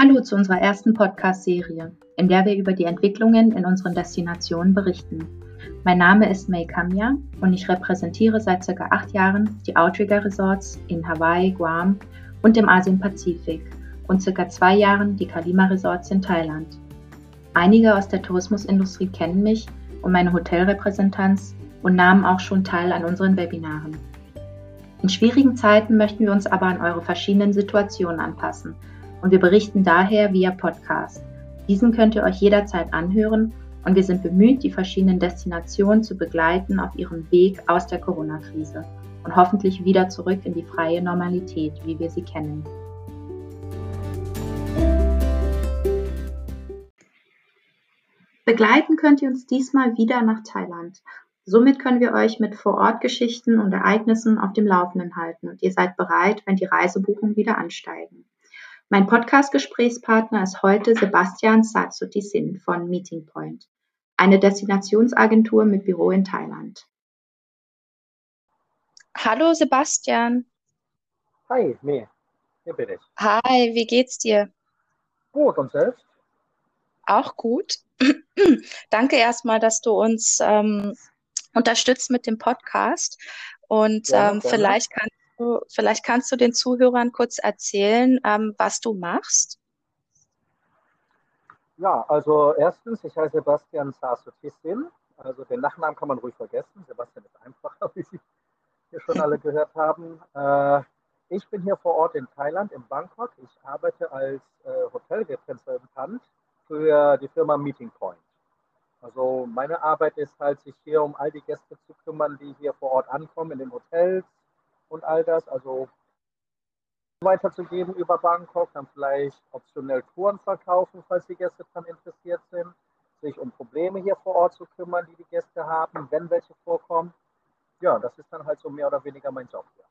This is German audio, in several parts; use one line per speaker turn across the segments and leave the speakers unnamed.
Hallo zu unserer ersten Podcast-Serie, in der wir über die Entwicklungen in unseren Destinationen berichten. Mein Name ist May Kamya und ich repräsentiere seit circa acht Jahren die Outrigger Resorts in Hawaii, Guam und im Asien-Pazifik und circa zwei Jahren die Kalima Resorts in Thailand. Einige aus der Tourismusindustrie kennen mich und meine Hotelrepräsentanz und nahmen auch schon teil an unseren Webinaren. In schwierigen Zeiten möchten wir uns aber an eure verschiedenen Situationen anpassen und wir berichten daher via Podcast. Diesen könnt ihr euch jederzeit anhören und wir sind bemüht, die verschiedenen Destinationen zu begleiten auf ihrem Weg aus der Corona-Krise und hoffentlich wieder zurück in die freie Normalität, wie wir sie kennen. Begleiten könnt ihr uns diesmal wieder nach Thailand. Somit können wir euch mit Vorortgeschichten und Ereignissen auf dem Laufenden halten und ihr seid bereit, wenn die Reisebuchungen wieder ansteigen. Mein Podcast-Gesprächspartner ist heute Sebastian Satsutisin von Meeting Point, eine Destinationsagentur mit Büro in Thailand. Hallo Sebastian.
Hi, mir. Hier bin ich.
Hi, wie geht's dir?
Gut, und selbst?
Auch gut. Danke erstmal, dass du uns ähm, unterstützt mit dem Podcast. Und ja, ähm, vielleicht kannst vielleicht kannst du den Zuhörern kurz erzählen, ähm, was du machst.
Ja, also erstens, ich heiße Sebastian Sasotissin. Also den Nachnamen kann man ruhig vergessen. Sebastian ist einfacher, wie Sie hier schon alle gehört haben. Äh, ich bin hier vor Ort in Thailand, in Bangkok. Ich arbeite als äh, Hotelrepräsentant für die Firma Meeting Point. Also meine Arbeit ist halt, sich hier um all die Gäste zu kümmern, die hier vor Ort ankommen, in den Hotels und all das. Also weiterzugeben über Bangkok, dann vielleicht optionell Touren verkaufen, falls die Gäste daran interessiert sind, sich um Probleme hier vor Ort zu kümmern, die die Gäste haben, wenn welche vorkommen. Ja, das ist dann halt so mehr oder weniger mein Job hier.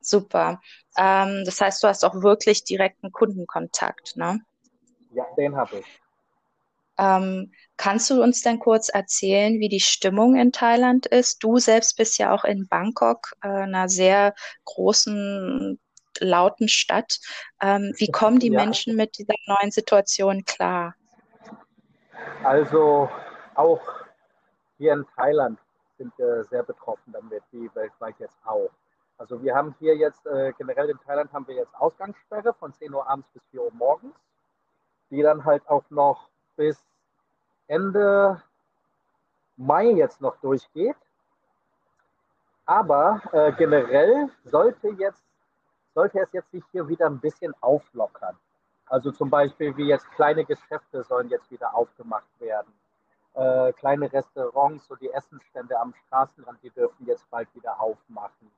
Super. Ähm, das heißt, du hast auch wirklich direkten Kundenkontakt, ne?
Ja, den habe ich.
Ähm, kannst du uns denn kurz erzählen, wie die Stimmung in Thailand ist? Du selbst bist ja auch in Bangkok, äh, einer sehr großen, lauten Stadt. Ähm, wie kommen die ja. Menschen mit dieser neuen Situation klar?
Also auch hier in Thailand sind wir sehr betroffen damit, wie weltweit jetzt auch. Also wir haben hier jetzt, äh, generell in Thailand haben wir jetzt Ausgangssperre von 10 Uhr abends bis 4 Uhr morgens, die dann halt auch noch bis Ende Mai jetzt noch durchgeht. Aber äh, generell sollte, jetzt, sollte es jetzt sich hier wieder ein bisschen auflockern. Also zum Beispiel wie jetzt kleine Geschäfte sollen jetzt wieder aufgemacht werden. Äh, kleine Restaurants, so die Essenstände am Straßenrand, die dürfen jetzt bald wieder aufmachen.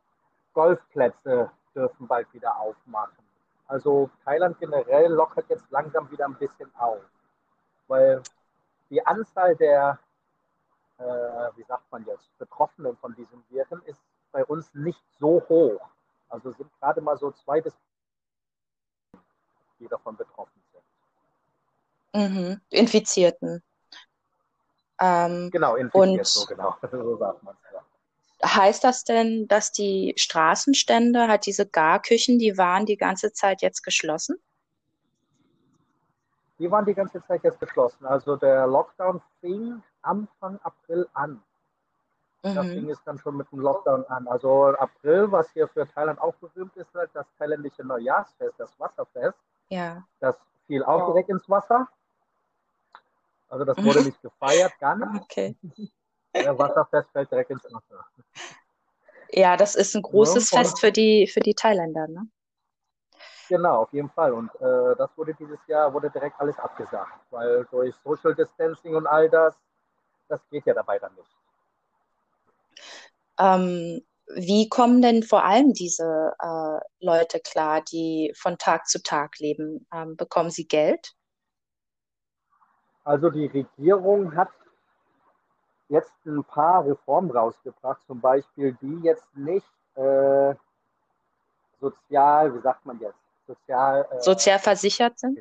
Golfplätze dürfen bald wieder aufmachen. Also Thailand generell lockert jetzt langsam wieder ein bisschen auf. Weil die Anzahl der, äh, wie sagt man jetzt, Betroffenen von diesem Viren ist bei uns nicht so hoch. Also sind gerade mal so zwei bis die davon betroffen
sind. Mhm. Infizierten.
Ähm, genau, infiziert, so genau. so sagt man ja.
Heißt das denn, dass die Straßenstände, halt diese Garküchen, die waren die ganze Zeit jetzt geschlossen?
Die waren die ganze Zeit jetzt geschlossen. Also der Lockdown fing Anfang April an. Mhm. Da fing es dann schon mit dem Lockdown an. Also April, was hier für Thailand auch berühmt ist, halt das thailändische Neujahrsfest, das Wasserfest.
Ja.
Das fiel auch direkt ins Wasser. Also das wurde nicht gefeiert, gar nicht.
Okay.
Der Wasserfest fällt direkt ins Wasser.
Ja, das ist ein großes ja, Fest für die, für die Thailänder, ne?
Genau, auf jeden Fall. Und äh, das wurde dieses Jahr wurde direkt alles abgesagt, weil durch Social Distancing und all das, das geht ja dabei dann nicht.
Ähm, wie kommen denn vor allem diese äh, Leute klar, die von Tag zu Tag leben? Ähm, bekommen sie Geld?
Also die Regierung hat jetzt ein paar Reformen rausgebracht, zum Beispiel die jetzt nicht äh, sozial, wie sagt man jetzt, sozial,
äh, sozial versichert sind?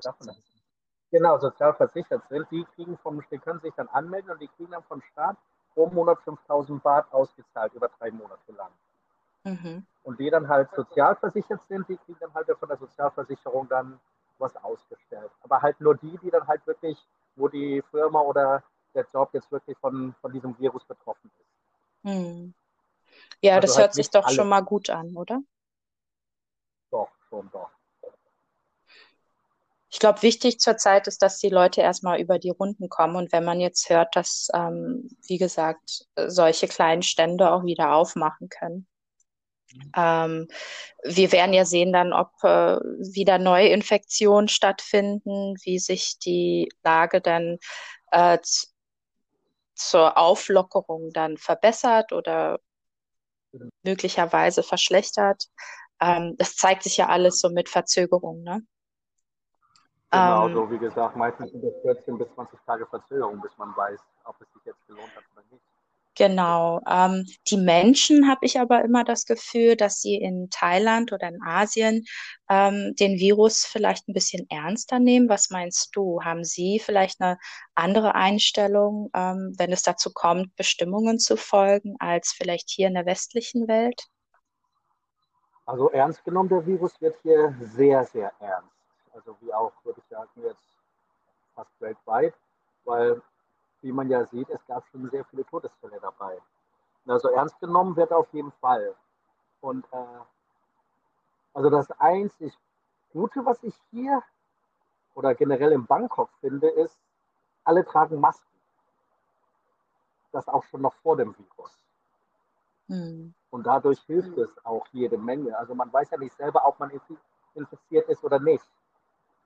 Genau, sozial versichert sind. Die kriegen vom, die können sich dann anmelden und die kriegen dann vom Staat pro Monat 5000 Baht ausgezahlt über drei Monate lang. Mhm. Und die dann halt sozial versichert sind, die kriegen dann halt von der Sozialversicherung dann was ausgestellt. Aber halt nur die, die dann halt wirklich, wo die Firma oder der Job jetzt wirklich von, von diesem Virus betroffen ist.
Hm. Ja,
Also
das
halt
hört sich doch
alle.
schon mal gut an, oder?
Doch, schon doch.
Ich glaube, wichtig zurzeit ist, dass die Leute erstmal über die Runden kommen. Und wenn man jetzt hört, dass, ähm, wie gesagt, solche kleinen Stände auch wieder aufmachen können. Ähm, wir werden ja sehen dann, ob äh, wieder neue Infektionen stattfinden, wie sich die Lage dann äh, zur Auflockerung dann verbessert oder möglicherweise verschlechtert. Ähm, das zeigt sich ja alles so mit Verzögerung, ne?
Genau,
Ähm,
so wie gesagt, meistens sind es 14 bis 20 Tage Verzögerung, bis man weiß, ob es sich jetzt gelohnt hat oder nicht.
Genau. Ähm, die Menschen habe ich aber immer das Gefühl, dass sie in Thailand oder in Asien ähm, den Virus vielleicht ein bisschen ernster nehmen. Was meinst du? Haben sie vielleicht eine andere Einstellung, ähm, wenn es dazu kommt, Bestimmungen zu folgen, als vielleicht hier in der westlichen Welt?
Also ernst genommen, der Virus wird hier sehr, sehr ernst. Also wie auch, würde ich sagen, jetzt fast weltweit, weil, wie man ja sieht, es gab schon sehr viele Todesfälle dabei. Also ernst genommen wird auf jeden Fall. Und äh, also das einzig Gute, was ich hier oder generell in Bangkok finde, ist, alle tragen Masken. Das auch schon noch vor dem Virus.
Hm.
Und dadurch hilft es auch jede Menge. Also man weiß ja nicht selber, ob man infi- infiziert ist oder nicht.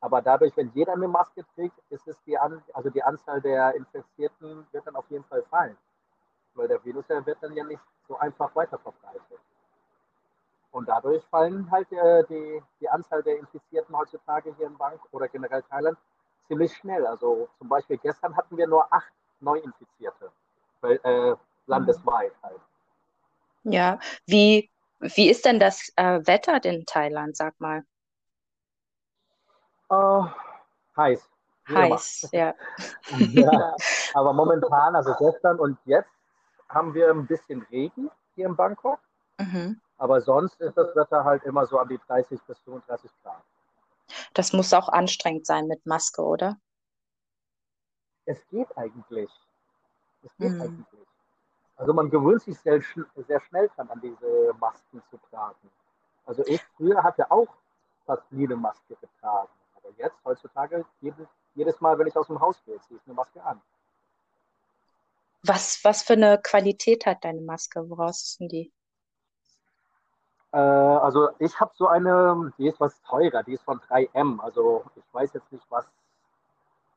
Aber dadurch, wenn jeder eine Maske trägt, ist es die, An also die Anzahl der Infizierten wird dann auf jeden Fall fallen. Weil der Virus der wird dann ja nicht so einfach weiter verbreitet. Und dadurch fallen halt äh, die, die Anzahl der Infizierten heutzutage hier in Bank oder generell Thailand ziemlich schnell. Also zum Beispiel gestern hatten wir nur acht Neuinfizierte, weil, äh, landesweit halt.
Ja. Wie, wie ist denn das äh, Wetter in Thailand, sag mal?
Äh, heiß.
Heiß, ja.
Ja, aber momentan, also gestern und jetzt, haben wir ein bisschen Regen hier in Bangkok.
Mhm.
Aber sonst ist das Wetter halt immer so an die 30 bis 35 Grad.
Das muss auch anstrengend sein mit Maske, oder?
Es geht eigentlich. Es geht
Mhm.
eigentlich. Also man gewöhnt sich sehr, sehr schnell dran, an diese Masken zu tragen. Also ich früher hatte auch fast nie eine Maske getragen. Aber jetzt, heutzutage, jedes, jedes Mal, wenn ich aus dem Haus gehe, ziehe ich eine Maske an.
Was, was für eine Qualität hat deine Maske? Woraus ist denn die?
Äh, also ich habe so eine, die ist was teurer, die ist von 3M. Also ich weiß jetzt nicht, was,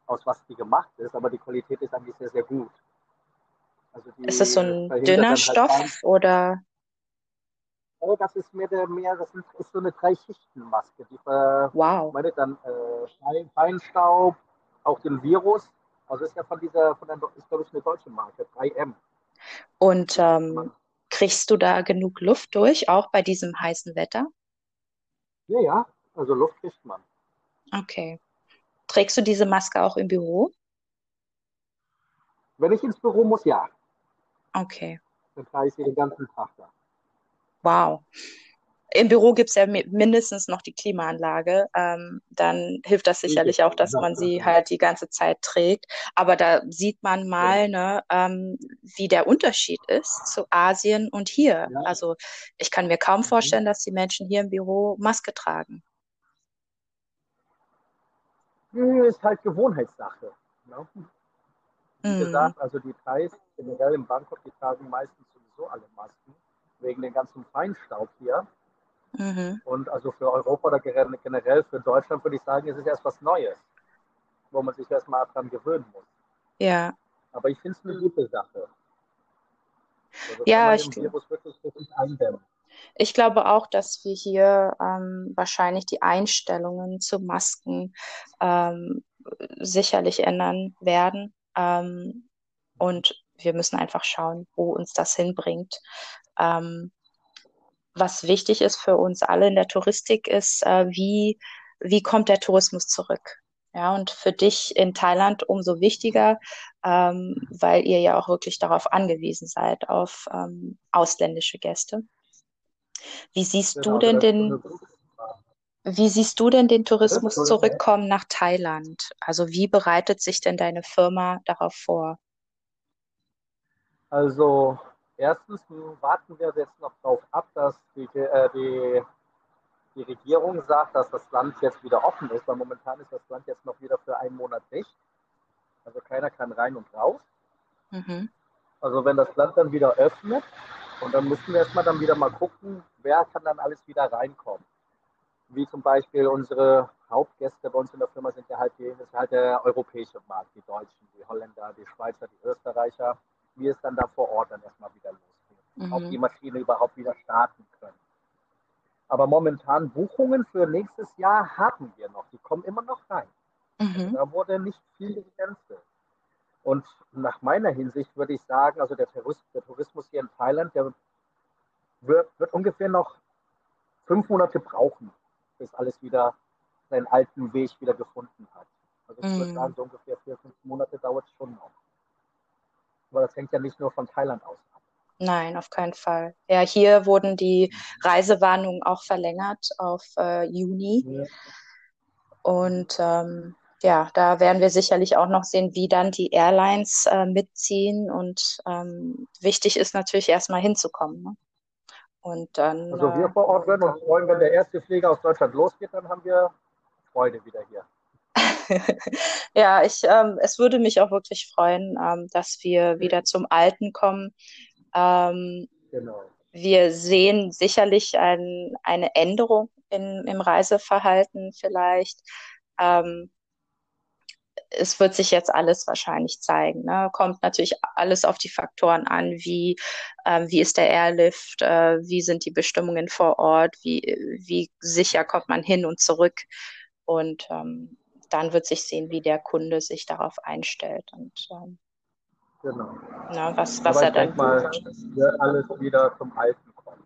aus was die gemacht ist, aber die Qualität ist eigentlich sehr, sehr gut. Also
Ist das so ein dünner
halt
Stoff
kein,
oder?
Oh, das ist mehr, der, mehr das ist so eine Drei-Schichten-Maske. Die
Wow.
vermeidet dann äh, Fein- Feinstaub, auch den Virus. Also ist ja von dieser, von der, ist glaube ich eine deutsche Marke, 3M.
Und ähm, kriegst du da genug Luft durch, auch bei diesem heißen Wetter?
ja, ja, also Luft kriegt man.
Okay. Trägst du diese Maske auch im Büro?
Wenn ich ins Büro muss, ja.
Okay.
Dann trage ich sie den ganzen Tag da.
Wow. Im Büro gibt es ja mi- mindestens noch die Klimaanlage. Ähm, dann hilft das sicherlich auch, dass man sie halt die ganze Zeit trägt. Aber da sieht man mal, ne, ähm, wie der Unterschied ist zu Asien und hier. Also ich kann mir kaum vorstellen, dass die Menschen hier im Büro Maske tragen.
Ist halt Gewohnheitssache. Ne? Wie
Mm,
gesagt, also die Thais generell in Bangkok, die tragen meistens sowieso alle Masken, wegen dem ganzen Feinstaub hier.
mhm.
Und also für Europa oder generell für Deutschland würde ich sagen, ist es erst was Neues, wo man sich erstmal dran gewöhnen muss.
Ja.
Aber ich finde es eine gute Sache. Also
Ja, ich. Ich glaube auch, dass wir hier ähm, wahrscheinlich die Einstellungen zu Masken ähm, sicherlich ändern werden. Ähm, und wir müssen einfach schauen, wo uns das hinbringt. Ähm, was wichtig ist für uns alle in der Touristik, ist, äh, wie, wie kommt der Tourismus zurück? Ja, und für dich in Thailand umso wichtiger, ähm, weil ihr ja auch wirklich darauf angewiesen seid, auf ähm, ausländische Gäste. Wie siehst du
Genau, also
denn
eine
den. Wie siehst du denn den Tourismus zurückkommen nach Thailand? Also wie bereitet sich denn deine Firma darauf vor?
Also erstens warten wir jetzt noch darauf ab, dass die, äh, die, die, Regierung sagt, dass das Land jetzt wieder offen ist, weil momentan ist das Land jetzt noch wieder für einen Monat dicht. Also keiner kann rein und raus. Mhm. Also wenn das Land dann wieder öffnet, und dann müssen wir erstmal dann wieder mal gucken, wer kann dann alles wieder reinkommen wie zum Beispiel unsere Hauptgäste bei uns in der Firma sind ja halt, die, ist halt der europäische Markt, die Deutschen, die Holländer, die Schweizer, die Österreicher, wie es dann da vor Ort dann erstmal wieder losgeht. Mhm. Ob die Maschine überhaupt wieder starten können. Aber momentan Buchungen für nächstes Jahr haben wir noch. Die kommen immer noch rein. Mhm. Da wurde nicht viel gecancelt. Und nach meiner Hinsicht würde ich sagen, also der, Tourismus hier in Thailand, der wird, wird ungefähr noch fünf Monate brauchen, bis alles wieder seinen alten Weg wieder gefunden hat. Also ich würde sagen, so ungefähr vier, fünf Monate dauert es schon noch. Aber das hängt ja nicht nur von Thailand aus ab.
Nein, auf keinen Fall. Ja, hier wurden die Reisewarnungen auch verlängert auf äh, Juni. Ja. Und ähm, ja, da werden wir sicherlich auch noch sehen, wie dann die Airlines äh, mitziehen. Und ähm, wichtig ist natürlich erstmal hinzukommen. Ne? Und dann.
Also wir äh, vor Ort werden uns freuen, wenn der erste Flieger aus Deutschland losgeht, dann haben wir Freude wieder hier.
ja, ich, ähm, es würde mich auch wirklich freuen, ähm, dass wir wieder zum Alten kommen. Ähm, genau. Wir sehen sicherlich ein, eine Änderung in, im Reiseverhalten vielleicht. Ähm, es wird sich jetzt alles wahrscheinlich zeigen. Ne? Kommt natürlich alles auf die Faktoren an, wie, äh, wie ist der Airlift, äh, wie sind die Bestimmungen vor Ort, wie, wie sicher kommt man hin und zurück. Und ähm, dann wird sich sehen, wie der Kunde sich darauf einstellt. Und ähm, genau. na, was, was er dann.
Mal, wird alles wieder zum Alten kommen.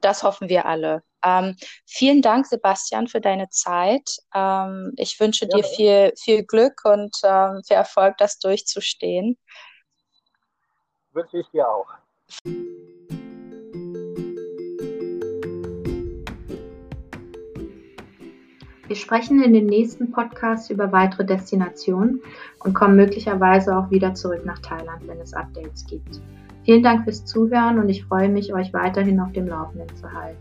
Das hoffen wir alle. Ähm, vielen Dank, Sebastian, für deine Zeit. Ähm, ich wünsche ja. dir viel, viel Glück und ähm, viel Erfolg, das durchzustehen.
Wünsche ich dir auch.
Wir sprechen in den nächsten Podcasts über weitere Destinationen und kommen möglicherweise auch wieder zurück nach Thailand, wenn es Updates gibt. Vielen Dank fürs Zuhören und ich freue mich, euch weiterhin auf dem Laufenden zu halten.